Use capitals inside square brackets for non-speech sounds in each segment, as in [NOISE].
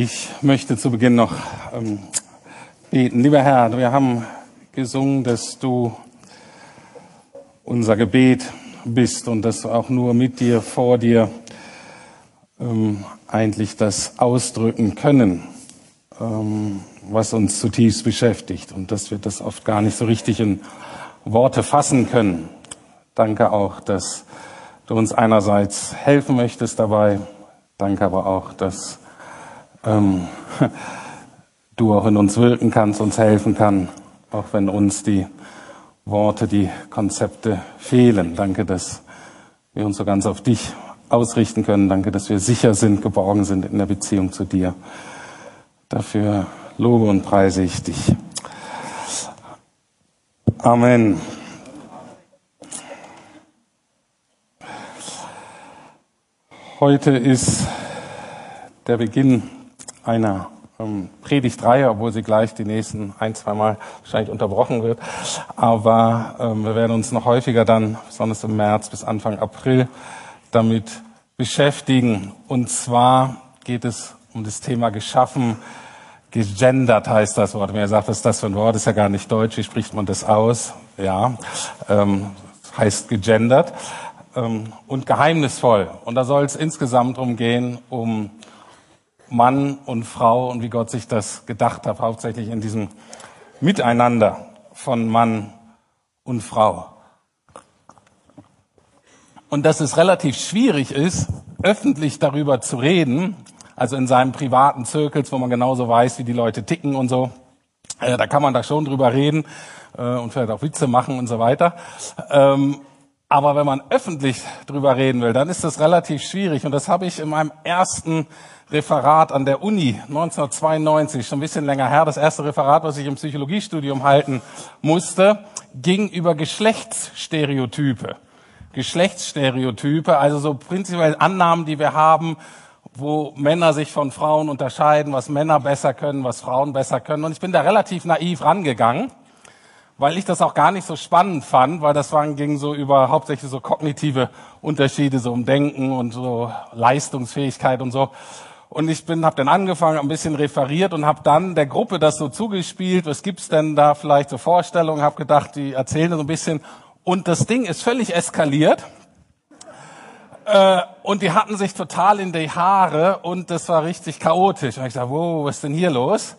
Ich möchte zu Beginn noch ähm, beten. Lieber Herr, wir haben gesungen, dass du unser Gebet bist und dass auch nur mit dir, vor dir ähm, eigentlich das ausdrücken können, ähm, was uns zutiefst beschäftigt und dass wir das oft gar nicht so richtig in Worte fassen können. Danke auch, dass du uns einerseits helfen möchtest dabei. Danke aber auch, dass ähm, [LAUGHS] du auch in uns wirken kannst, uns helfen kann, auch wenn uns die Worte, die Konzepte fehlen. Danke, dass wir uns so ganz auf dich ausrichten können. Danke, dass wir sicher sind, geborgen sind in der Beziehung zu dir. Dafür lobe und preise ich dich. Amen. Heute ist der Beginn einer ähm, Predigtreihe, obwohl sie gleich die nächsten ein, zwei Mal wahrscheinlich unterbrochen wird. Aber ähm, wir werden uns noch häufiger dann, besonders im März bis Anfang April, damit beschäftigen. Und zwar geht es um das Thema geschaffen, gegendert heißt das Wort. Wer sagt, was ist das für ein Wort? Ist ja gar nicht deutsch. Wie spricht man das aus? Ja, ähm, heißt gegendert ähm, und geheimnisvoll. Und da soll es insgesamt darum gehen, um Mann und Frau und wie Gott sich das gedacht hat, hauptsächlich in diesem Miteinander von Mann und Frau. Und dass es relativ schwierig ist, öffentlich darüber zu reden, also in seinem privaten Zirkels, wo man genauso weiß, wie die Leute ticken und so, äh, da kann man da schon drüber reden äh, und vielleicht auch Witze machen und so weiter. Ähm, aber wenn man öffentlich drüber reden will, dann ist das relativ schwierig. Und das habe ich in meinem ersten Referat an der Uni 1992, schon ein bisschen länger her, das erste Referat, was ich im Psychologiestudium halten musste, ging über Geschlechtsstereotype. Geschlechtsstereotype, also so prinzipiell Annahmen, die wir haben, wo Männer sich von Frauen unterscheiden, was Männer besser können, was Frauen besser können. Und ich bin da relativ naiv rangegangen weil ich das auch gar nicht so spannend fand, weil das waren, ging so über hauptsächlich so kognitive Unterschiede, so um Denken und so Leistungsfähigkeit und so. Und ich bin, habe dann angefangen, ein bisschen referiert und habe dann der Gruppe das so zugespielt. Was gibt's denn da vielleicht so Vorstellungen? Habe gedacht, die erzählen so ein bisschen. Und das Ding ist völlig eskaliert. Äh, und die hatten sich total in die Haare und das war richtig chaotisch. Und ich dachte, wow, was ist denn hier los?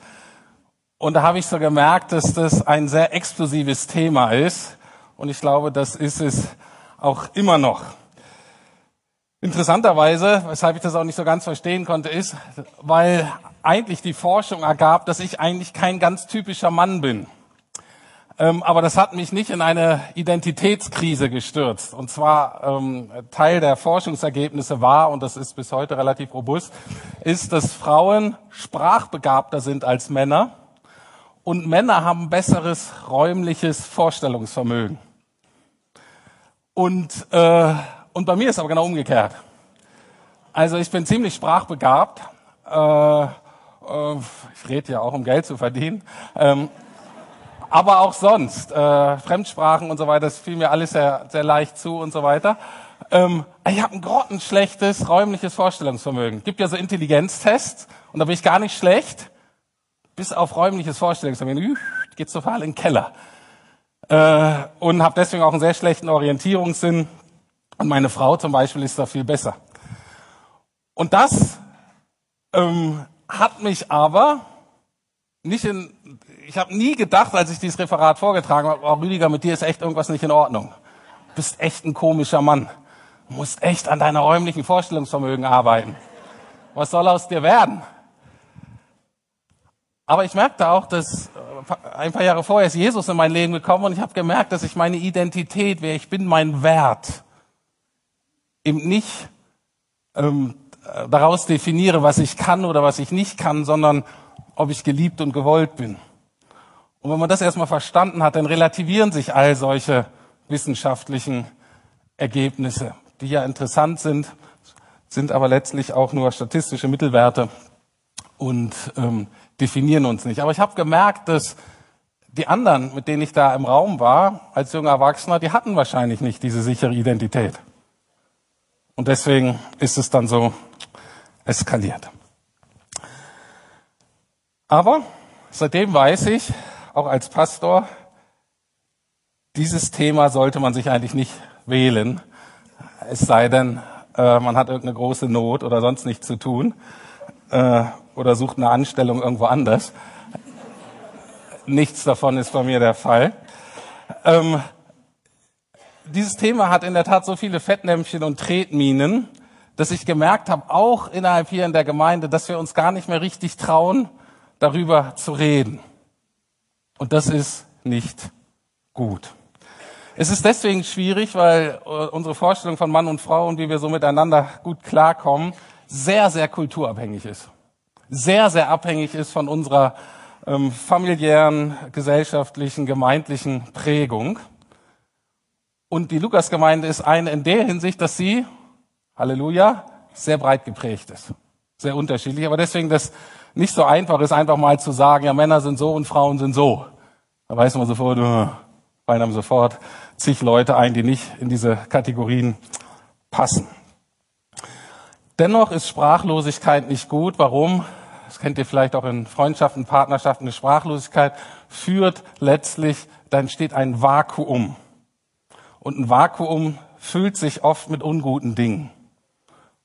Und da habe ich so gemerkt, dass das ein sehr explosives Thema ist. Und ich glaube, das ist es auch immer noch. Interessanterweise, weshalb ich das auch nicht so ganz verstehen konnte, ist, weil eigentlich die Forschung ergab, dass ich eigentlich kein ganz typischer Mann bin. Ähm, aber das hat mich nicht in eine Identitätskrise gestürzt. Und zwar ähm, Teil der Forschungsergebnisse war, und das ist bis heute relativ robust, ist, dass Frauen sprachbegabter sind als Männer und Männer haben besseres räumliches Vorstellungsvermögen. Und, äh, und bei mir ist aber genau umgekehrt. Also ich bin ziemlich sprachbegabt. Äh, äh, ich rede ja auch, um Geld zu verdienen. Ähm, aber auch sonst, äh, Fremdsprachen und so weiter, das fiel mir alles sehr, sehr leicht zu und so weiter. Ähm, ich habe ein grottenschlechtes räumliches Vorstellungsvermögen. Gibt ja so Intelligenztests und da bin ich gar nicht schlecht bis auf räumliches Vorstellungsvermögen, geht total in den Keller. Äh, und habe deswegen auch einen sehr schlechten Orientierungssinn. Und meine Frau zum Beispiel ist da viel besser. Und das ähm, hat mich aber nicht in, ich habe nie gedacht, als ich dieses Referat vorgetragen habe, oh Rüdiger, mit dir ist echt irgendwas nicht in Ordnung. Du bist echt ein komischer Mann. Du musst echt an deiner räumlichen Vorstellungsvermögen arbeiten. Was soll aus dir werden? Aber ich merkte auch, dass äh, ein paar Jahre vorher ist Jesus in mein Leben gekommen und ich habe gemerkt, dass ich meine Identität, wer ich bin, mein Wert, eben nicht ähm, daraus definiere, was ich kann oder was ich nicht kann, sondern ob ich geliebt und gewollt bin. Und wenn man das erstmal verstanden hat, dann relativieren sich all solche wissenschaftlichen Ergebnisse, die ja interessant sind, sind aber letztlich auch nur statistische Mittelwerte und ähm, definieren uns nicht. Aber ich habe gemerkt, dass die anderen, mit denen ich da im Raum war, als junger Erwachsener, die hatten wahrscheinlich nicht diese sichere Identität. Und deswegen ist es dann so eskaliert. Aber seitdem weiß ich, auch als Pastor, dieses Thema sollte man sich eigentlich nicht wählen, es sei denn, äh, man hat irgendeine große Not oder sonst nichts zu tun äh, oder sucht eine Anstellung irgendwo anders. Nichts davon ist bei mir der Fall. Ähm, dieses Thema hat in der Tat so viele Fettnäpfchen und Tretminen, dass ich gemerkt habe, auch innerhalb hier in der Gemeinde, dass wir uns gar nicht mehr richtig trauen, darüber zu reden. Und das ist nicht gut. Es ist deswegen schwierig, weil äh, unsere Vorstellung von Mann und Frau und wie wir so miteinander gut klarkommen, sehr, sehr kulturabhängig ist. Sehr, sehr abhängig ist von unserer ähm, familiären, gesellschaftlichen, gemeindlichen Prägung. Und die Lukasgemeinde ist eine in der Hinsicht, dass sie, Halleluja, sehr breit geprägt ist. Sehr unterschiedlich, aber deswegen das nicht so einfach ist, einfach mal zu sagen, ja, Männer sind so und Frauen sind so. Da weiß man sofort, uh, fallen sofort zig Leute ein, die nicht in diese Kategorien passen. Dennoch ist Sprachlosigkeit nicht gut. Warum? Das kennt ihr vielleicht auch in Freundschaften, Partnerschaften. Eine Sprachlosigkeit führt letztlich, da entsteht ein Vakuum. Und ein Vakuum füllt sich oft mit unguten Dingen.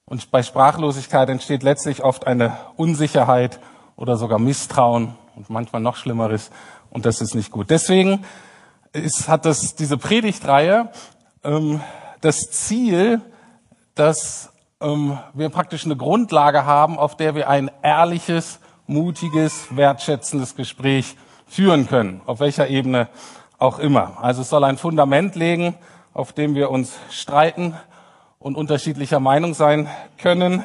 Und bei Sprachlosigkeit entsteht letztlich oft eine Unsicherheit oder sogar Misstrauen und manchmal noch Schlimmeres. Und das ist nicht gut. Deswegen ist, hat das, diese Predigtreihe ähm, das Ziel, dass ähm, wir praktisch eine Grundlage haben, auf der wir ein ehrliches, mutiges, wertschätzendes Gespräch führen können, auf welcher Ebene auch immer. Also es soll ein Fundament legen, auf dem wir uns streiten und unterschiedlicher Meinung sein können.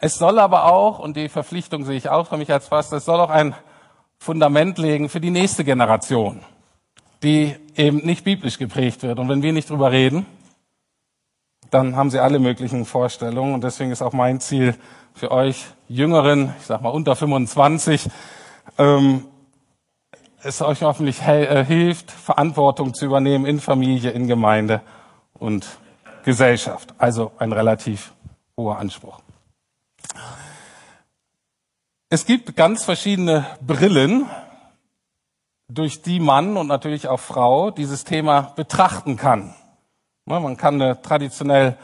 Es soll aber auch, und die Verpflichtung sehe ich auch für mich als Pastor, es soll auch ein Fundament legen für die nächste Generation, die eben nicht biblisch geprägt wird. Und wenn wir nicht drüber reden, dann haben sie alle möglichen Vorstellungen. Und deswegen ist auch mein Ziel für euch Jüngeren, ich sag mal unter 25, ähm, es euch hoffentlich äh, hilft, Verantwortung zu übernehmen in Familie, in Gemeinde und Gesellschaft. Also ein relativ hoher Anspruch. Es gibt ganz verschiedene Brillen, durch die Mann und natürlich auch Frau dieses Thema betrachten kann. Man kann eine traditionell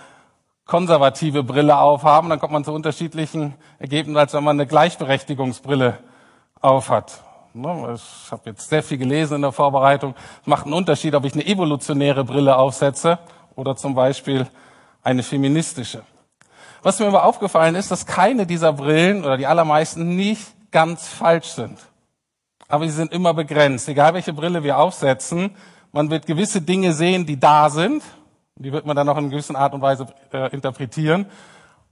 konservative Brille aufhaben, dann kommt man zu unterschiedlichen Ergebnissen, als wenn man eine Gleichberechtigungsbrille aufhat. Ne, ich habe jetzt sehr viel gelesen in der Vorbereitung. Es macht einen Unterschied, ob ich eine evolutionäre Brille aufsetze oder zum Beispiel eine feministische. Was mir aber aufgefallen ist, dass keine dieser Brillen oder die allermeisten nicht ganz falsch sind. Aber sie sind immer begrenzt. Egal welche Brille wir aufsetzen, man wird gewisse Dinge sehen, die da sind. Die wird man dann auch in gewisser Art und Weise äh, interpretieren.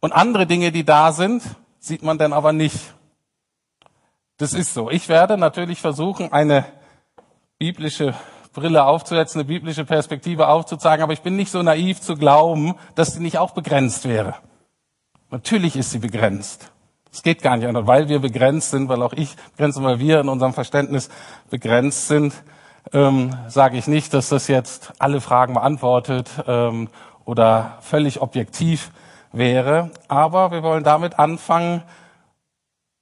Und andere Dinge, die da sind, sieht man dann aber nicht. Das ist so. Ich werde natürlich versuchen, eine biblische Brille aufzusetzen, eine biblische Perspektive aufzuzeigen, aber ich bin nicht so naiv zu glauben, dass sie nicht auch begrenzt wäre. Natürlich ist sie begrenzt. Es geht gar nicht anders, weil wir begrenzt sind, weil auch ich begrenzt, weil wir in unserem Verständnis begrenzt sind, ähm, sage ich nicht, dass das jetzt alle Fragen beantwortet ähm, oder völlig objektiv wäre. Aber wir wollen damit anfangen,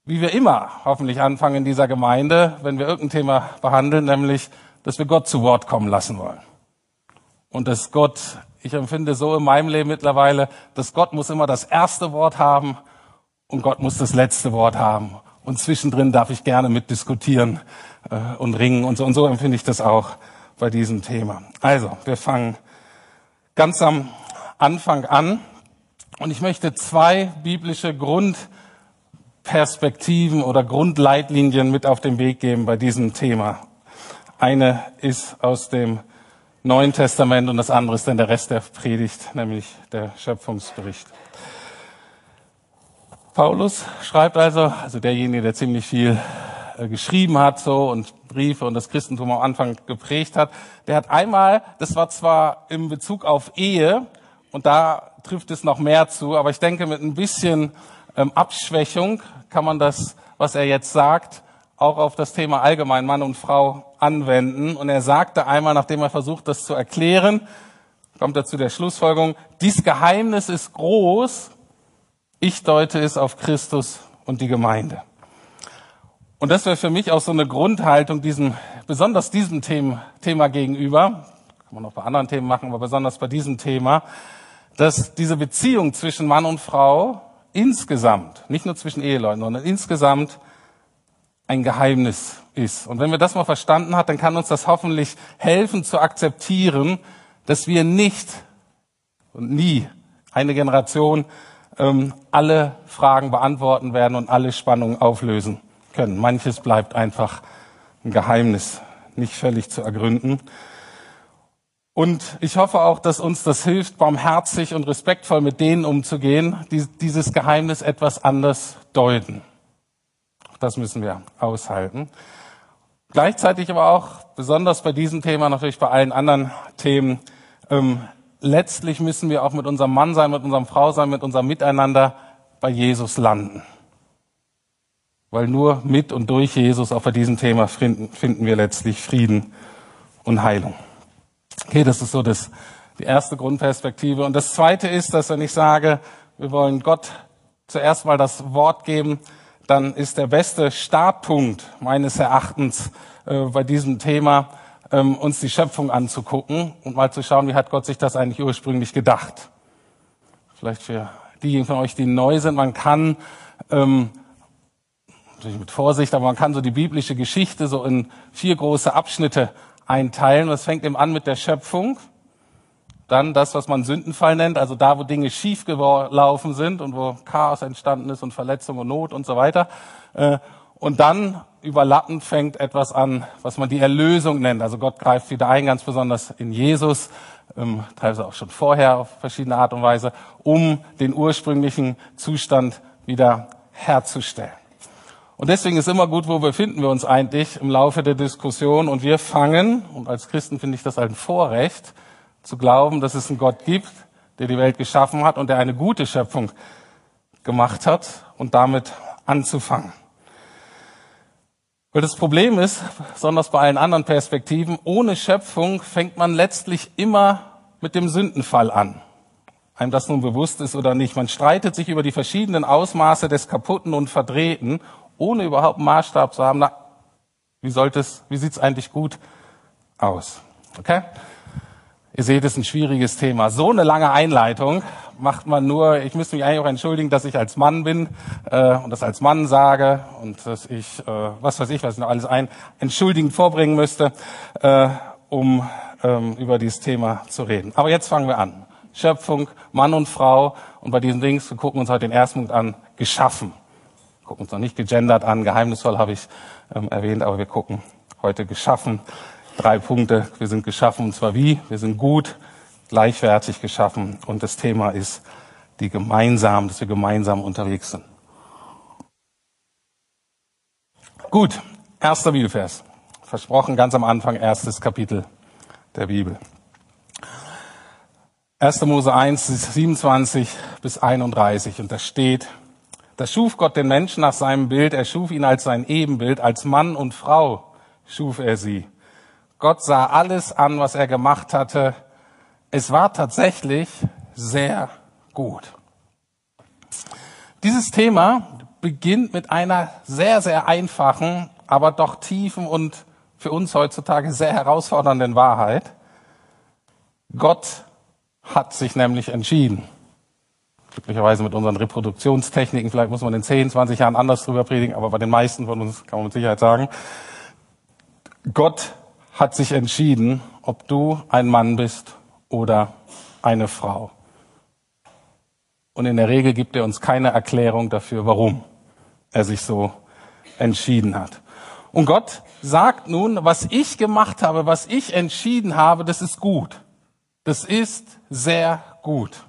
wie wir immer hoffentlich anfangen in dieser Gemeinde, wenn wir irgendein Thema behandeln, nämlich, dass wir Gott zu Wort kommen lassen wollen. Und dass Gott, ich empfinde so in meinem Leben mittlerweile, dass Gott muss immer das erste Wort haben und Gott muss das letzte Wort haben. Und zwischendrin darf ich gerne mitdiskutieren äh, und ringen und so. Und so empfinde ich das auch bei diesem Thema. Also, wir fangen ganz am Anfang an. Und ich möchte zwei biblische Grund Perspektiven oder Grundleitlinien mit auf den Weg geben bei diesem Thema. Eine ist aus dem Neuen Testament und das andere ist dann der Rest der Predigt, nämlich der Schöpfungsbericht. Paulus schreibt also, also derjenige, der ziemlich viel geschrieben hat so und Briefe und das Christentum am Anfang geprägt hat, der hat einmal, das war zwar im Bezug auf Ehe und da trifft es noch mehr zu, aber ich denke mit ein bisschen ähm, Abschwächung kann man das, was er jetzt sagt, auch auf das Thema allgemein Mann und Frau anwenden. Und er sagte einmal, nachdem er versucht, das zu erklären, kommt er zu der Schlussfolgerung, dies Geheimnis ist groß, ich deute es auf Christus und die Gemeinde. Und das wäre für mich auch so eine Grundhaltung diesem, besonders diesem Thema, Thema gegenüber. Kann man auch bei anderen Themen machen, aber besonders bei diesem Thema, dass diese Beziehung zwischen Mann und Frau insgesamt, nicht nur zwischen Eheleuten, sondern insgesamt ein Geheimnis ist. Und wenn wir das mal verstanden hat, dann kann uns das hoffentlich helfen zu akzeptieren, dass wir nicht und nie eine Generation ähm, alle Fragen beantworten werden und alle Spannungen auflösen können. Manches bleibt einfach ein Geheimnis, nicht völlig zu ergründen. Und ich hoffe auch, dass uns das hilft, barmherzig und respektvoll mit denen umzugehen, die dieses Geheimnis etwas anders deuten. Das müssen wir aushalten. Gleichzeitig aber auch, besonders bei diesem Thema, natürlich bei allen anderen Themen, ähm, letztlich müssen wir auch mit unserem Mann sein, mit unserem Frau sein, mit unserem Miteinander bei Jesus landen. Weil nur mit und durch Jesus auch bei diesem Thema finden, finden wir letztlich Frieden und Heilung. Okay, das ist so das, die erste Grundperspektive. Und das zweite ist, dass wenn ich sage, wir wollen Gott zuerst mal das Wort geben, dann ist der beste Startpunkt meines Erachtens äh, bei diesem Thema, ähm, uns die Schöpfung anzugucken und mal zu schauen, wie hat Gott sich das eigentlich ursprünglich gedacht. Vielleicht für diejenigen von euch, die neu sind, man kann ähm, natürlich mit Vorsicht, aber man kann so die biblische Geschichte so in vier große Abschnitte einteilen. Das fängt eben an mit der Schöpfung. Dann das, was man Sündenfall nennt, also da, wo Dinge schief gelaufen sind und wo Chaos entstanden ist und Verletzung und Not und so weiter. Äh, und dann überlappend fängt etwas an, was man die Erlösung nennt. Also Gott greift wieder ein, ganz besonders in Jesus, ähm, teilweise auch schon vorher auf verschiedene Art und Weise, um den ursprünglichen Zustand wieder herzustellen. Und deswegen ist immer gut, wo befinden wir uns eigentlich im Laufe der Diskussion. Und wir fangen, und als Christen finde ich das ein Vorrecht, zu glauben, dass es einen Gott gibt, der die Welt geschaffen hat und der eine gute Schöpfung gemacht hat und damit anzufangen. Weil das Problem ist, besonders bei allen anderen Perspektiven, ohne Schöpfung fängt man letztlich immer mit dem Sündenfall an. Einem das nun bewusst ist oder nicht. Man streitet sich über die verschiedenen Ausmaße des Kaputten und Verdrehten ohne überhaupt einen Maßstab zu haben, na, wie sollte es, wie sieht's eigentlich gut aus? Okay? Ihr seht, es ist ein schwieriges Thema. So eine lange Einleitung macht man nur, ich müsste mich eigentlich auch entschuldigen, dass ich als Mann bin äh, und das als Mann sage und dass ich, äh, was weiß ich, was ich noch alles ein, entschuldigend vorbringen müsste, äh, um ähm, über dieses Thema zu reden. Aber jetzt fangen wir an. Schöpfung, Mann und Frau und bei diesen Dings, wir gucken uns heute den ersten Punkt an, geschaffen gucken uns noch nicht gegendert an, geheimnisvoll habe ich ähm, erwähnt, aber wir gucken heute geschaffen. Drei Punkte. Wir sind geschaffen und zwar wie? Wir sind gut, gleichwertig geschaffen und das Thema ist die gemeinsam, dass wir gemeinsam unterwegs sind. Gut, erster Bibelvers. Versprochen ganz am Anfang, erstes Kapitel der Bibel. 1. Mose 1, 27 bis 31 und da steht, da schuf Gott den Menschen nach seinem Bild, er schuf ihn als sein Ebenbild, als Mann und Frau schuf er sie. Gott sah alles an, was er gemacht hatte. Es war tatsächlich sehr gut. Dieses Thema beginnt mit einer sehr, sehr einfachen, aber doch tiefen und für uns heutzutage sehr herausfordernden Wahrheit. Gott hat sich nämlich entschieden glücklicherweise mit unseren Reproduktionstechniken, vielleicht muss man in 10, 20 Jahren anders drüber predigen, aber bei den meisten von uns kann man mit Sicherheit sagen, Gott hat sich entschieden, ob du ein Mann bist oder eine Frau. Und in der Regel gibt er uns keine Erklärung dafür, warum er sich so entschieden hat. Und Gott sagt nun, was ich gemacht habe, was ich entschieden habe, das ist gut. Das ist sehr gut.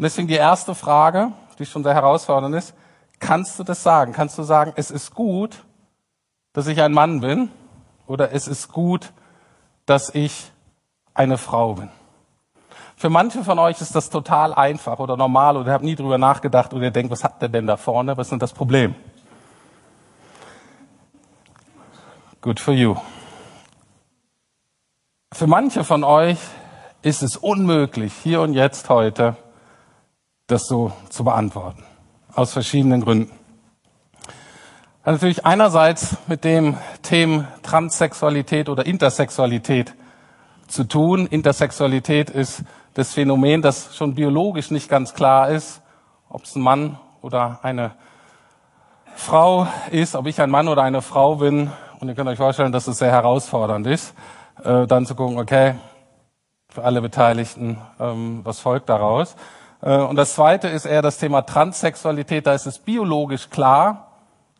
Und deswegen die erste Frage, die schon sehr herausfordernd ist, kannst du das sagen? Kannst du sagen, es ist gut, dass ich ein Mann bin oder es ist gut, dass ich eine Frau bin? Für manche von euch ist das total einfach oder normal oder ihr habt nie drüber nachgedacht oder ihr denkt, was hat der denn da vorne? Was ist denn das Problem? Good for you. Für manche von euch ist es unmöglich, hier und jetzt heute das so zu beantworten. Aus verschiedenen Gründen. Hat natürlich einerseits mit dem Themen Transsexualität oder Intersexualität zu tun. Intersexualität ist das Phänomen, das schon biologisch nicht ganz klar ist, ob es ein Mann oder eine Frau ist, ob ich ein Mann oder eine Frau bin. Und ihr könnt euch vorstellen, dass es sehr herausfordernd ist, äh, dann zu gucken, okay, für alle Beteiligten, ähm, was folgt daraus. Äh, und das Zweite ist eher das Thema Transsexualität. Da ist es biologisch klar,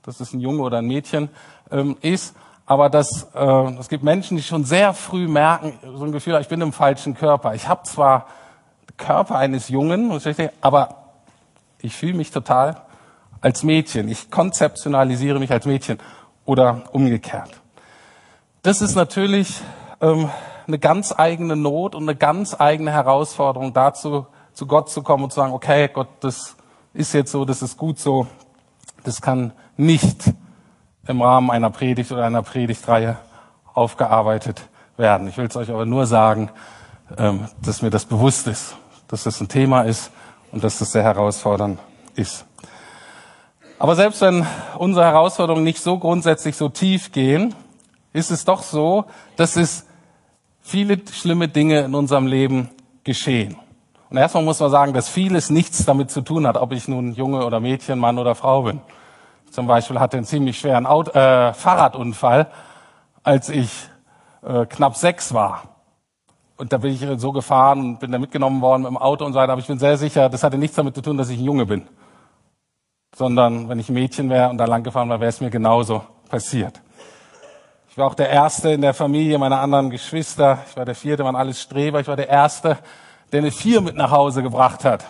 dass es ein Junge oder ein Mädchen ähm, ist. Aber das, äh, es gibt Menschen, die schon sehr früh merken, so ein Gefühl, ich bin im falschen Körper. Ich habe zwar Körper eines Jungen, aber ich fühle mich total als Mädchen. Ich konzeptionalisiere mich als Mädchen oder umgekehrt. Das ist natürlich ähm, eine ganz eigene Not und eine ganz eigene Herausforderung dazu, zu Gott zu kommen und zu sagen, okay, Gott, das ist jetzt so, das ist gut so. Das kann nicht im Rahmen einer Predigt oder einer Predigtreihe aufgearbeitet werden. Ich will es euch aber nur sagen, ähm, dass mir das bewusst ist, dass das ein Thema ist und dass das sehr herausfordernd ist. Aber selbst wenn unsere Herausforderungen nicht so grundsätzlich so tief gehen, ist es doch so, dass es viele schlimme Dinge in unserem Leben geschehen. Und erstmal muss man sagen, dass vieles nichts damit zu tun hat, ob ich nun Junge oder Mädchen, Mann oder Frau bin. Zum Beispiel hatte einen ziemlich schweren Auto, äh, Fahrradunfall, als ich äh, knapp sechs war. Und da bin ich so gefahren und bin da mitgenommen worden mit dem Auto und so weiter. Aber ich bin sehr sicher, das hatte nichts damit zu tun, dass ich ein Junge bin sondern wenn ich ein Mädchen wäre und da lang gefahren wäre, wäre es mir genauso passiert. Ich war auch der Erste in der Familie meiner anderen Geschwister. Ich war der Vierte, waren alles Streber. Ich war der Erste, der eine Vier mit nach Hause gebracht hat.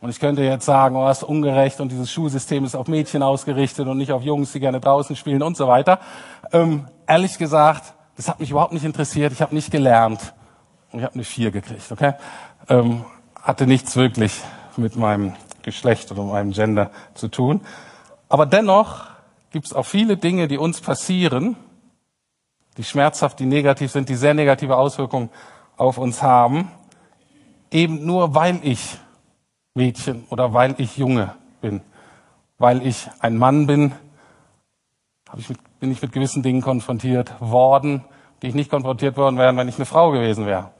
Und ich könnte jetzt sagen, oh, das ist ungerecht und dieses Schulsystem ist auf Mädchen ausgerichtet und nicht auf Jungs, die gerne draußen spielen und so weiter. Ähm, ehrlich gesagt, das hat mich überhaupt nicht interessiert. Ich habe nicht gelernt und ich habe eine Vier gekriegt. Okay, ähm, hatte nichts wirklich mit meinem Geschlecht oder um einem Gender zu tun. Aber dennoch gibt es auch viele Dinge, die uns passieren, die schmerzhaft, die negativ sind, die sehr negative Auswirkungen auf uns haben, eben nur weil ich Mädchen oder weil ich Junge bin, weil ich ein Mann bin, bin ich mit gewissen Dingen konfrontiert worden, die ich nicht konfrontiert worden wären, wenn ich eine Frau gewesen wäre.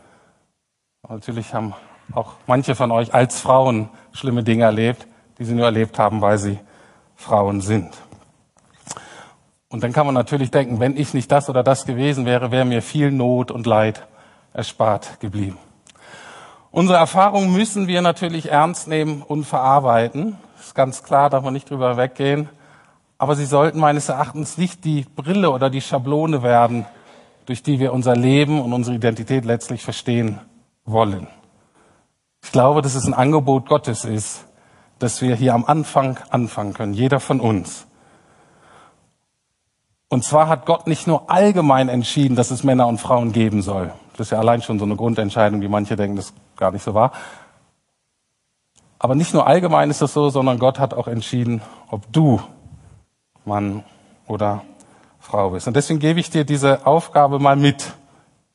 Natürlich haben auch manche von euch als Frauen schlimme Dinge erlebt, die sie nur erlebt haben, weil sie Frauen sind. Und dann kann man natürlich denken, wenn ich nicht das oder das gewesen wäre, wäre mir viel Not und Leid erspart geblieben. Unsere Erfahrungen müssen wir natürlich ernst nehmen und verarbeiten. Ist ganz klar, darf man nicht drüber weggehen. Aber sie sollten meines Erachtens nicht die Brille oder die Schablone werden, durch die wir unser Leben und unsere Identität letztlich verstehen wollen. Ich glaube, dass es ein Angebot Gottes ist, dass wir hier am Anfang anfangen können, jeder von uns. Und zwar hat Gott nicht nur allgemein entschieden, dass es Männer und Frauen geben soll. Das ist ja allein schon so eine Grundentscheidung, die manche denken, das gar nicht so war. Aber nicht nur allgemein ist das so, sondern Gott hat auch entschieden, ob du Mann oder Frau bist. Und deswegen gebe ich dir diese Aufgabe mal mit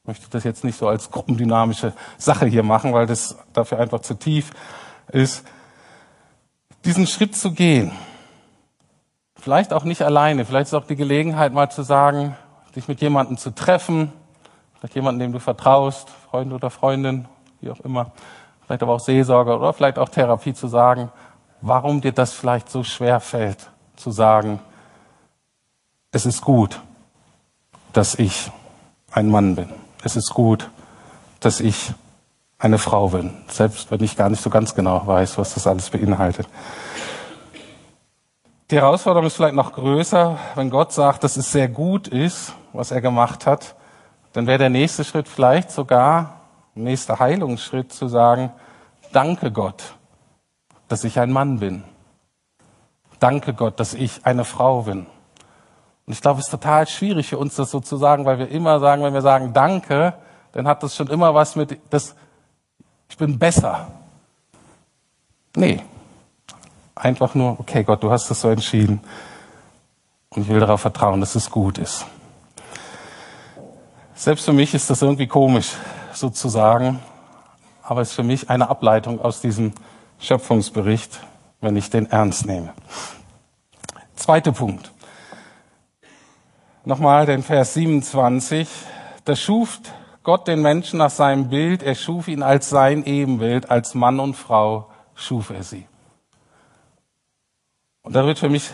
möchte das jetzt nicht so als gruppendynamische Sache hier machen, weil das dafür einfach zu tief ist. Diesen Schritt zu gehen, vielleicht auch nicht alleine, vielleicht ist auch die Gelegenheit mal zu sagen, dich mit jemandem zu treffen, vielleicht jemanden, dem du vertraust, Freund oder Freundin, wie auch immer, vielleicht aber auch Seelsorger oder vielleicht auch Therapie zu sagen, warum dir das vielleicht so schwer fällt, zu sagen, es ist gut, dass ich ein Mann bin es ist gut, dass ich eine Frau bin, selbst wenn ich gar nicht so ganz genau weiß, was das alles beinhaltet. Die Herausforderung ist vielleicht noch größer, wenn Gott sagt, dass es sehr gut ist, was er gemacht hat, dann wäre der nächste Schritt vielleicht sogar, nächster Heilungsschritt zu sagen, danke Gott, dass ich ein Mann bin. Danke Gott, dass ich eine Frau bin. Und ich glaube, es ist total schwierig für uns, das so zu sagen, weil wir immer sagen, wenn wir sagen Danke, dann hat das schon immer was mit, das, ich bin besser. Nee. Einfach nur, okay, Gott, du hast das so entschieden. Und ich will darauf vertrauen, dass es gut ist. Selbst für mich ist das irgendwie komisch, sozusagen. Aber es ist für mich eine Ableitung aus diesem Schöpfungsbericht, wenn ich den ernst nehme. Zweiter Punkt. nochmal den Vers 27. Da schuf Gott den Menschen nach seinem Bild, er schuf ihn als sein Ebenbild, als Mann und Frau schuf er sie. Und da wird für mich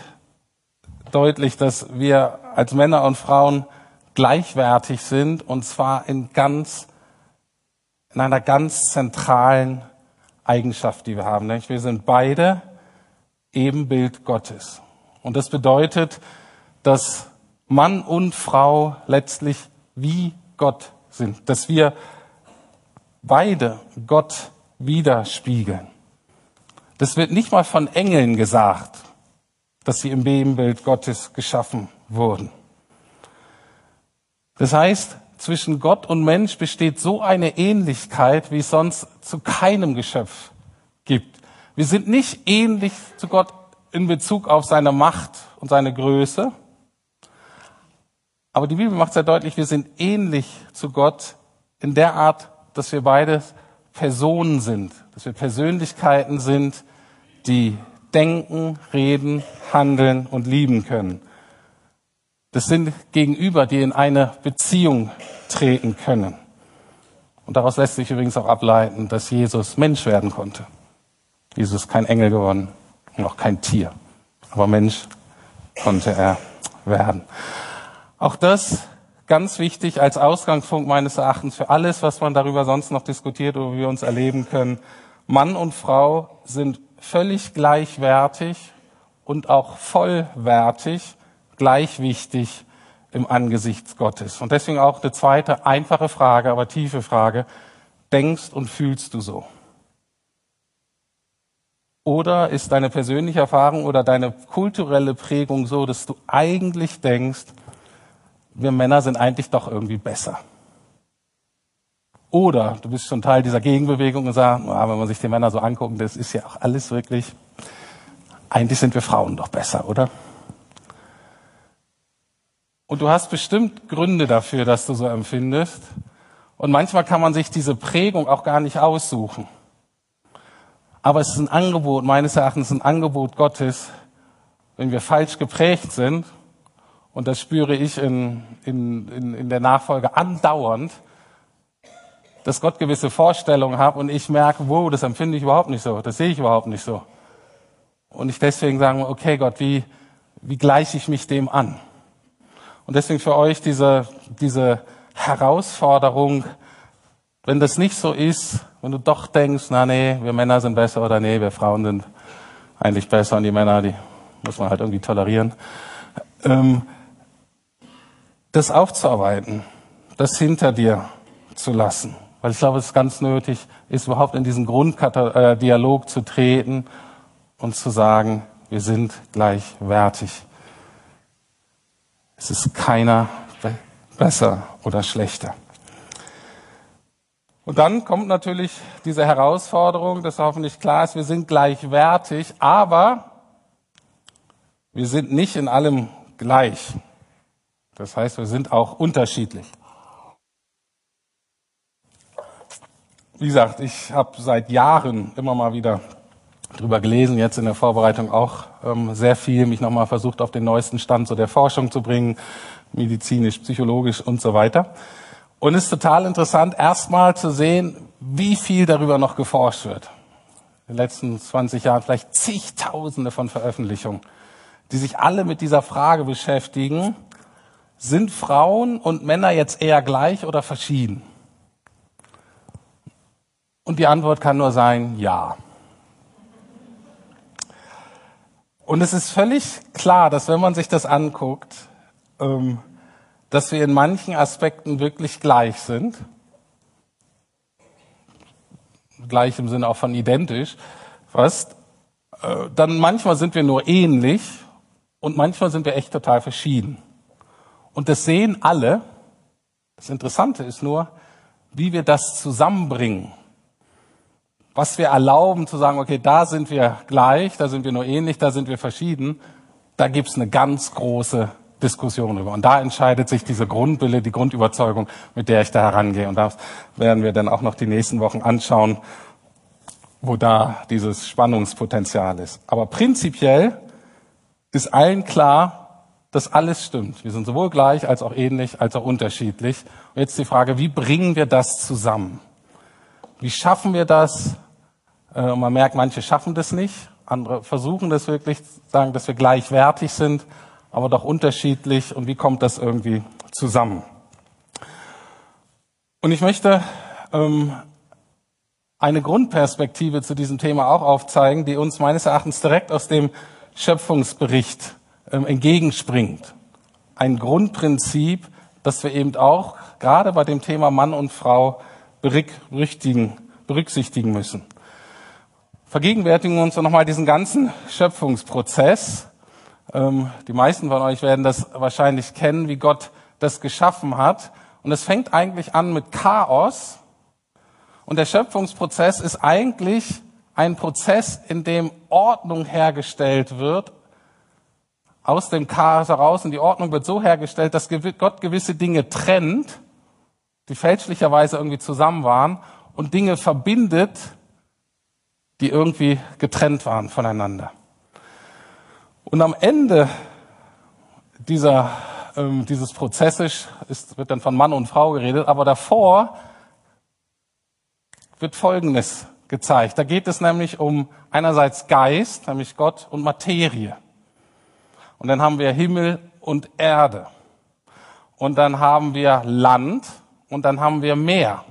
deutlich, dass wir als Männer und Frauen gleichwertig sind und zwar in ganz, in einer ganz zentralen Eigenschaft, die wir haben. Wir sind beide Ebenbild Gottes. Und das bedeutet, dass Mann und Frau letztlich wie Gott sind, dass wir beide Gott widerspiegeln. Das wird nicht mal von Engeln gesagt, dass sie im Ebenbild Gottes geschaffen wurden. Das heißt, zwischen Gott und Mensch besteht so eine Ähnlichkeit, wie es sonst zu keinem Geschöpf gibt. Wir sind nicht ähnlich zu Gott in Bezug auf seine Macht und seine Größe, aber die Bibel macht sehr deutlich, wir sind ähnlich zu Gott in der Art, dass wir beide Personen sind, dass wir Persönlichkeiten sind, die denken, reden, handeln und lieben können. Das sind Gegenüber, die in eine Beziehung treten können. Und daraus lässt sich übrigens auch ableiten, dass Jesus Mensch werden konnte. Jesus ist kein Engel geworden und auch kein Tier. Aber Mensch konnte er werden. Auch das ganz wichtig als Ausgangspunkt meines Erachtens für alles, was man darüber sonst noch diskutiert oder wir uns erleben können. Mann und Frau sind völlig gleichwertig und auch vollwertig, gleich wichtig im Angesicht Gottes. Und deswegen auch eine zweite einfache Frage, aber tiefe Frage. Denkst und fühlst du so? Oder ist deine persönliche Erfahrung oder deine kulturelle Prägung so, dass du eigentlich denkst, wir Männer sind eigentlich doch irgendwie besser? Oder du bist schon Teil dieser Gegenbewegung und sagst, ah, wenn man sich die Männer so anguckt, das ist ja auch alles wirklich, eigentlich sind wir Frauen doch besser, oder? Und du hast bestimmt Gründe dafür, dass du so empfindest. Und manchmal kann man sich diese Prägung auch gar nicht aussuchen. Aber es ist ein Angebot, meines Erachtens ein Angebot Gottes, wenn wir falsch geprägt sind, und das spüre ich in, in, in, in der Nachfolge andauernd, dass Gott gewisse Vorstellungen hat und ich merke, wow, das empfinde ich überhaupt nicht so, das sehe ich überhaupt nicht so. Und ich deswegen sage, okay Gott, wie, wie gleiche ich mich dem an? Und deswegen für euch diese, diese Herausforderung, wenn das nicht so ist, wenn du doch denkst, na nee, wir Männer sind besser oder nee, wir Frauen sind eigentlich besser und die Männer, die muss man halt irgendwie tolerieren, ähm, das aufzuarbeiten, das hinter dir zu lassen. Weil ich glaube, es ist ganz nötig, ist überhaupt in diesen Grunddialog zu treten und zu sagen, wir sind gleichwertig. Es ist keiner besser oder schlechter. Und dann kommt natürlich diese Herausforderung, dass hoffentlich klar ist, wir sind gleichwertig, aber wir sind nicht in allem gleich. Das heißt, wir sind auch unterschiedlich. Wie gesagt, ich habe seit Jahren immer mal wieder drüber gelesen, jetzt in der Vorbereitung auch ähm, sehr viel, mich nochmal versucht, auf den neuesten Stand so der Forschung zu bringen, medizinisch, psychologisch und so weiter. Und es ist total interessant, erstmal zu sehen, wie viel darüber noch geforscht wird. In den letzten 20 Jahren vielleicht zigtausende von Veröffentlichungen, die sich alle mit dieser Frage beschäftigen, sind Frauen und Männer jetzt eher gleich oder verschieden? Und die Antwort kann nur sein, ja. Und es ist völlig klar, dass wenn man sich das anguckt, ähm, dass wir in manchen Aspekten wirklich gleich sind. Gleich im Sinne auch von identisch, fast. Äh, dann manchmal sind wir nur ähnlich und manchmal sind wir echt total verschieden. Und das sehen alle. Das Interessante ist nur, wie wir das zusammenbringen was wir erlauben zu sagen, okay, da sind wir gleich, da sind wir nur ähnlich, da sind wir verschieden, da gibt's eine ganz große Diskussion drüber. Und da entscheidet sich diese Grundwille, die Grundüberzeugung, mit der ich da herangehe. Und das werden wir dann auch noch die nächsten Wochen anschauen, wo da dieses Spannungspotenzial ist. Aber prinzipiell ist allen klar, dass alles stimmt. Wir sind sowohl gleich als auch ähnlich, als auch unterschiedlich. Und jetzt die Frage, wie bringen wir das zusammen? Wie schaffen wir das? Äh, man merkt, manche schaffen das nicht. Andere versuchen das wirklich, sagen, dass wir gleichwertig sind, aber doch unterschiedlich. Und wie kommt das irgendwie zusammen? Und ich möchte ähm, eine Grundperspektive zu diesem Thema auch aufzeigen, die uns meines Erachtens direkt aus dem Schöpfungsbericht ähm, entgegenspringt. Ein Grundprinzip, das wir eben auch gerade bei dem Thema Mann und Frau berücksichtigen müssen. Vergegenwärtigen uns nochmal diesen ganzen Schöpfungsprozess. Ähm, die meisten von euch werden das wahrscheinlich kennen, wie Gott das geschaffen hat. Und es fängt eigentlich an mit Chaos. Und der Schöpfungsprozess ist eigentlich ein Prozess, in dem Ordnung hergestellt wird, aus dem Chaos heraus und die Ordnung wird so hergestellt, dass Gott gewisse Dinge trennt, die fälschlicherweise irgendwie zusammen waren und Dinge verbindet, die irgendwie getrennt waren voneinander. Und am Ende dieser, ähm, dieses Prozesses ist, wird dann von Mann und Frau geredet, aber davor wird Folgendes gezeigt. Da geht es nämlich um einerseits Geist, nämlich Gott, und Materie. Und dann haben wir Himmel und Erde. Und dann haben wir Land und dann haben wir Meer.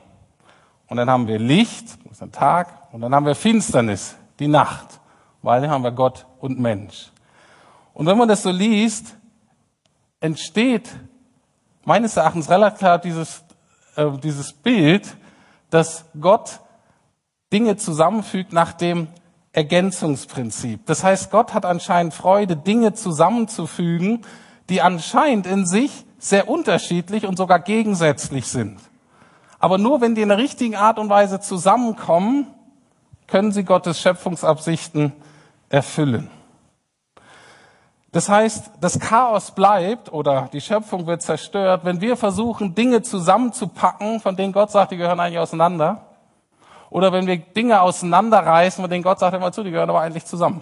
Und dann haben wir Licht, das ist ein Tag, und dann haben wir Finsternis, die Nacht, weil dann haben wir Gott und Mensch. Und wenn man das so liest, entsteht meines Erachtens relativ klar dieses, äh, dieses Bild, dass Gott Dinge zusammenfügt nach dem Ergänzungsprinzip. Das heißt, Gott hat anscheinend Freude, Dinge zusammenzufügen, die anscheinend in sich sehr unterschiedlich und sogar gegensätzlich sind. Aber nur wenn die in der richtigen Art und Weise zusammenkommen, können sie Gottes Schöpfungsabsichten erfüllen. Das heißt, das Chaos bleibt oder die Schöpfung wird zerstört, wenn wir versuchen, Dinge zusammenzupacken, von denen Gott sagt, die gehören eigentlich auseinander oder wenn wir Dinge auseinanderreißen, von denen Gott sagt immer zu, die gehören aber eigentlich zusammen.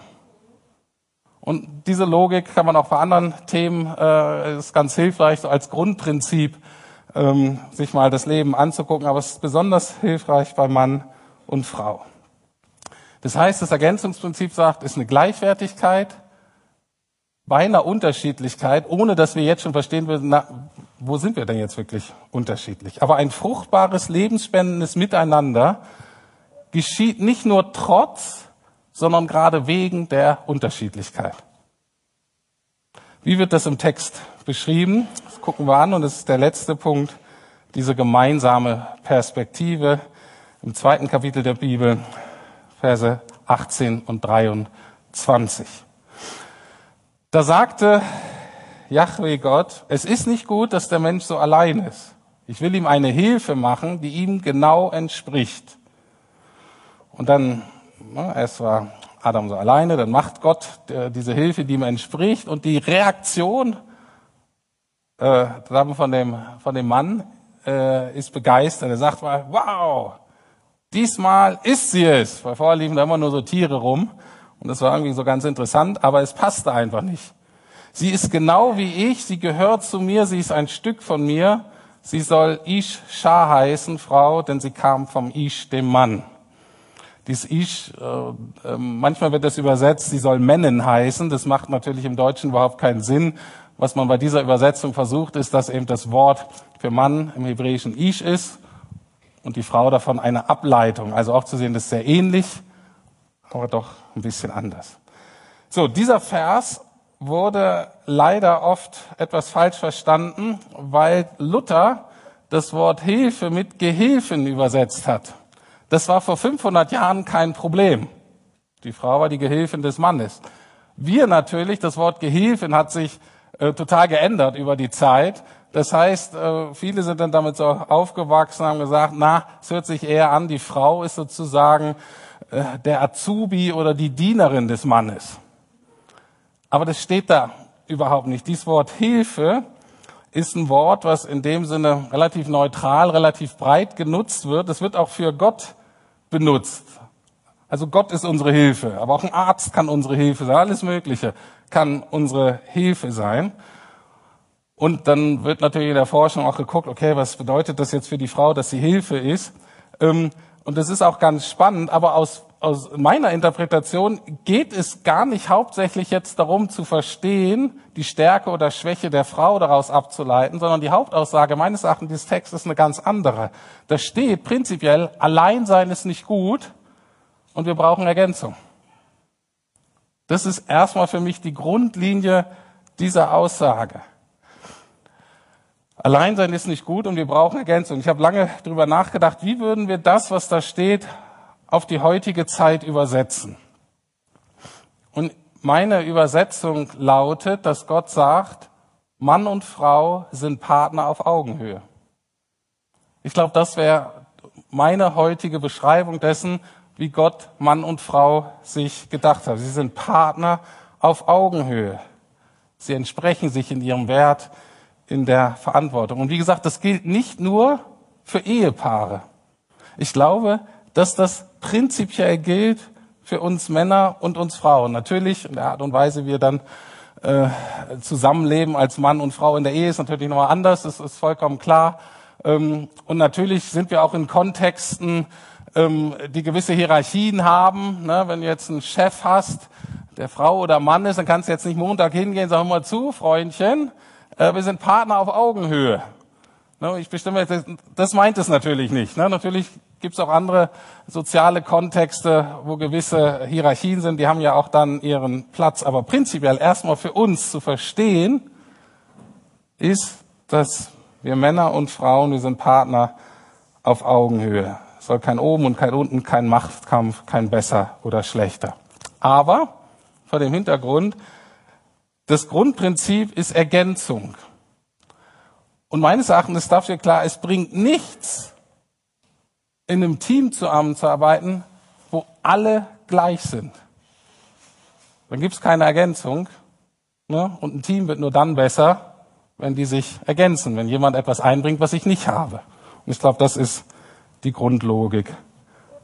Und diese Logik kann man auch bei anderen Themen, äh, ist ganz hilfreich, so als Grundprinzip, ähm, sich mal das Leben anzugucken, aber es ist besonders hilfreich bei Mann und Frau. Das heißt, das Ergänzungsprinzip sagt, ist eine Gleichwertigkeit bei einer Unterschiedlichkeit, ohne dass wir jetzt schon verstehen würden, na, wo sind wir denn jetzt wirklich unterschiedlich? Aber ein fruchtbares, lebensspendendes Miteinander, geschieht nicht nur trotz, sondern gerade wegen der Unterschiedlichkeit. Wie wird das im Text beschrieben? Das gucken wir an und das ist der letzte Punkt, diese gemeinsame Perspektive im zweiten Kapitel der Bibel, Verse 18 und 23. Da sagte Yahweh Gott, es ist nicht gut, dass der Mensch so allein ist. Ich will ihm eine Hilfe machen, die ihm genau entspricht. Und dann, ne, erst war Adam so alleine, dann macht Gott äh, diese Hilfe, die ihm entspricht. Und die Reaktion äh, von dem, von dem Mann äh, ist begeistert. Er sagt mal, wow, diesmal ist sie es. Weil vorher liefen da immer nur so Tiere rum. Und das war irgendwie so ganz interessant, aber es passte einfach nicht. Sie ist genau wie ich, sie gehört zu mir, sie ist ein Stück von mir. Sie soll Ish Shah heißen, Frau, denn sie kam vom Ish, dem Mann. Dies Ich, äh, äh, manchmal wird das übersetzt, sie soll Männen heißen. Das macht natürlich im Deutschen überhaupt keinen Sinn. Was man bei dieser Übersetzung versucht, ist, dass eben das Wort für Mann im Hebräischen Ish ist und die Frau davon eine Ableitung. Also auch zu sehen, das ist sehr ähnlich, aber doch ein bisschen anders. So, dieser Vers wurde leider oft etwas falsch verstanden, weil Luther das Wort Hilfe mit Gehilfen übersetzt hat. Das war vor 500 Jahren kein Problem. Die Frau war die Gehilfin des Mannes. Wir natürlich, das Wort Gehilfin hat sich äh, total geändert über die Zeit. Das heißt, äh, viele sind dann damit so aufgewachsen, haben gesagt, na, es hört sich eher an, die Frau ist sozusagen äh, der Azubi oder die Dienerin des Mannes. Aber das steht da überhaupt nicht. Dieses Wort Hilfe ist ein Wort, was in dem Sinne relativ neutral, relativ breit genutzt wird. Es wird auch für Gott benutzt. Also Gott ist unsere Hilfe, aber auch ein Arzt kann unsere Hilfe sein, alles Mögliche kann unsere Hilfe sein. Und dann wird natürlich in der Forschung auch geguckt, okay, was bedeutet das jetzt für die Frau, dass sie Hilfe ist? Ähm, und das ist auch ganz spannend, aber aus, aus meiner Interpretation geht es gar nicht hauptsächlich jetzt darum zu verstehen, die Stärke oder Schwäche der Frau daraus abzuleiten, sondern die Hauptaussage meines Erachtens dieses Textes ist eine ganz andere. Da steht prinzipiell, Alleinsein ist nicht gut und wir brauchen Ergänzung. Das ist erstmal für mich die Grundlinie dieser Aussage. Alleinsein ist nicht gut und wir brauchen Ergänzung. Ich habe lange darüber nachgedacht, wie würden wir das, was da steht, auf die heutige Zeit übersetzen. Und meine Übersetzung lautet, dass Gott sagt, Mann und Frau sind Partner auf Augenhöhe. Ich glaube, das wäre meine heutige Beschreibung dessen, wie Gott Mann und Frau sich gedacht hat. Sie sind Partner auf Augenhöhe. Sie entsprechen sich in ihrem Wert, in der Verantwortung. Und wie gesagt, das gilt nicht nur für Ehepaare. Ich glaube, dass das prinzipiell gilt für uns Männer und uns Frauen. Natürlich in der Art und Weise, wie wir dann äh, zusammenleben als Mann und Frau in der Ehe, ist natürlich nochmal anders, das ist vollkommen klar. Ähm, und natürlich sind wir auch in Kontexten, ähm, die gewisse Hierarchien haben. Ne? Wenn du jetzt einen Chef hast, der Frau oder Mann ist, dann kannst du jetzt nicht Montag hingehen, sag mal zu, Freundchen, wir sind Partner auf Augenhöhe. Ne? Ich bestimme, das meint es natürlich nicht. Ne? Natürlich gibt es auch andere soziale Kontexte, wo gewisse Hierarchien sind, die haben ja auch dann ihren Platz. Aber prinzipiell erstmal für uns zu verstehen, ist, dass wir Männer und Frauen, wir sind Partner auf Augenhöhe. Es soll kein oben und kein unten, kein Machtkampf, kein besser oder schlechter. Aber vor dem Hintergrund, das Grundprinzip ist Ergänzung. Und meines Erachtens ist dafür klar, es bringt nichts, in einem Team zusammenzuarbeiten, wo alle gleich sind. Dann gibt es keine Ergänzung. Ne? Und ein Team wird nur dann besser, wenn die sich ergänzen, wenn jemand etwas einbringt, was ich nicht habe. Und ich glaube, das ist die Grundlogik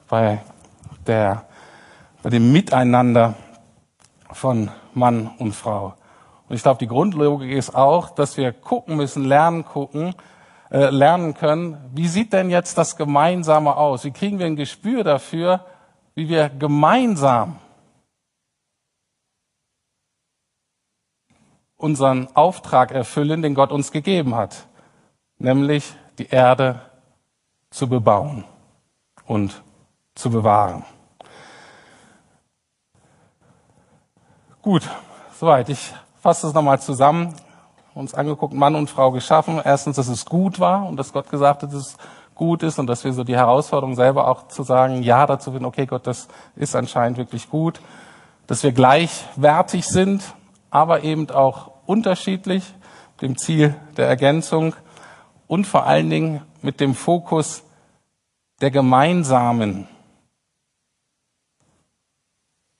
bei, der, bei dem Miteinander von Mann und Frau. Und ich glaube, die Grundlogik ist auch, dass wir gucken müssen, lernen gucken, äh, lernen können, wie sieht denn jetzt das Gemeinsame aus? Wie kriegen wir ein Gespür dafür, wie wir gemeinsam unseren Auftrag erfüllen, den Gott uns gegeben hat, nämlich die Erde zu bebauen und zu bewahren. Gut, soweit. Ich fasse es nochmal zusammen. Uns angeguckt, Mann und Frau geschaffen. Erstens, dass es gut war und dass Gott gesagt hat, dass es gut ist und dass wir so die Herausforderung selber auch zu sagen, ja dazu finden, okay Gott, das ist anscheinend wirklich gut. Dass wir gleichwertig sind, aber eben auch unterschiedlich, dem Ziel der Ergänzung und vor allen Dingen mit dem Fokus der gemeinsamen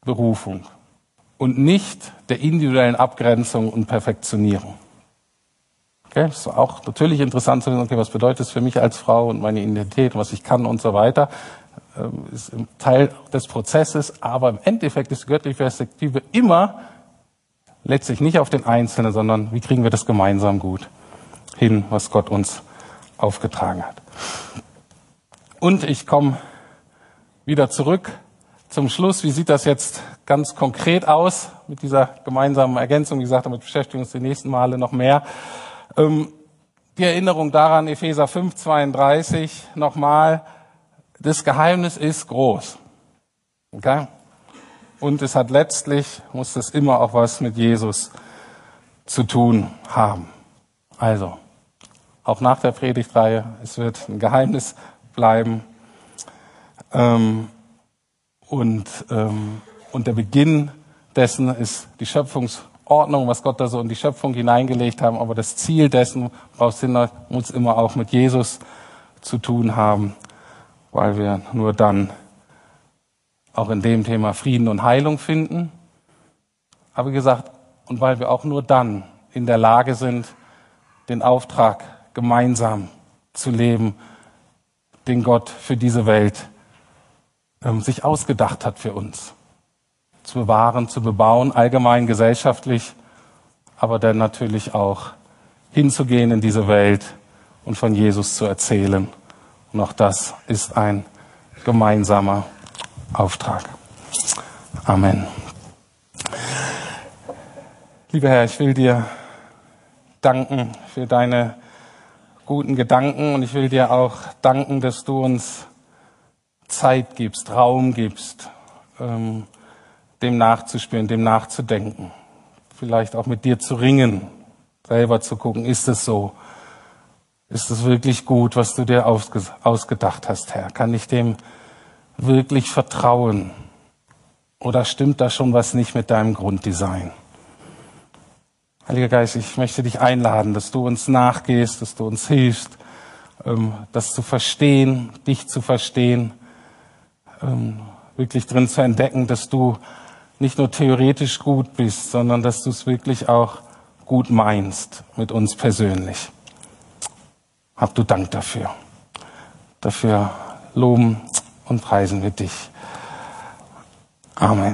Berufung und nicht der individuellen Abgrenzung und Perfektionierung. Okay, das ist auch natürlich interessant zu wissen, okay, was bedeutet es für mich als Frau und meine Identität, was ich kann und so weiter. Ähm, ist Teil des Prozesses, aber im Endeffekt ist die göttliche Perspektive immer letztlich nicht auf den Einzelnen, sondern wie kriegen wir das gemeinsam gut hin, was Gott uns aufgetragen hat. Und ich komme wieder zurück zum Schluss. Wie sieht das jetzt ganz konkret aus mit dieser gemeinsamen Ergänzung? Wie gesagt, damit beschäftigen wir uns die nächsten Male noch mehr. Ähm, die Erinnerung daran, Epheser 5, 32, nochmal, das Geheimnis ist groß. Okay? Und es hat letztlich, muss es immer auch was mit Jesus zu tun haben. Also, auch nach der Predigtreihe, es wird ein Geheimnis bleiben. Ähm, und, ähm, und der Beginn dessen ist die Schöpfungsordnung, was Gott da so in die Schöpfung hineingelegt haben. Aber das Ziel dessen, woraus hin muss immer auch mit Jesus zu tun haben, weil wir nur dann auch in dem Thema Frieden und Heilung finden. Aber wie gesagt, und weil wir auch nur dann in der Lage sind, den Auftrag gemeinsam zu leben, den Gott für diese Welt ähm, sich ausgedacht hat für uns. Zu bewahren, zu bebauen, allgemein gesellschaftlich, aber dann natürlich auch hinzugehen in diese Welt und von Jesus zu erzählen. Und auch das ist ein gemeinsamer Auftrag. Amen. Lieber Herr, ich will dir danken für deine guten Gedanken und ich will dir auch danken, dass du uns Zeit gibst, Raum gibst, ähm, dem nachzuspüren, dem nachzudenken, vielleicht auch mit dir zu ringen, selber zu gucken, ist es so? Ist es wirklich gut, was du dir ausgedacht hast, Herr? Kann ich dem wirklich vertrauen? Oder stimmt da schon was nicht mit deinem Grunddesign? Heiliger Geist, ich möchte dich einladen, dass du uns nachgehst, dass du uns hilfst, ähm, das zu verstehen, dich zu verstehen, ähm, wirklich drin zu entdecken, dass du nicht nur theoretisch gut bist, sondern dass du es wirklich auch gut meinst mit uns persönlich. Hab du Dank dafür. Dafür loben und preisen wir dich. Amen.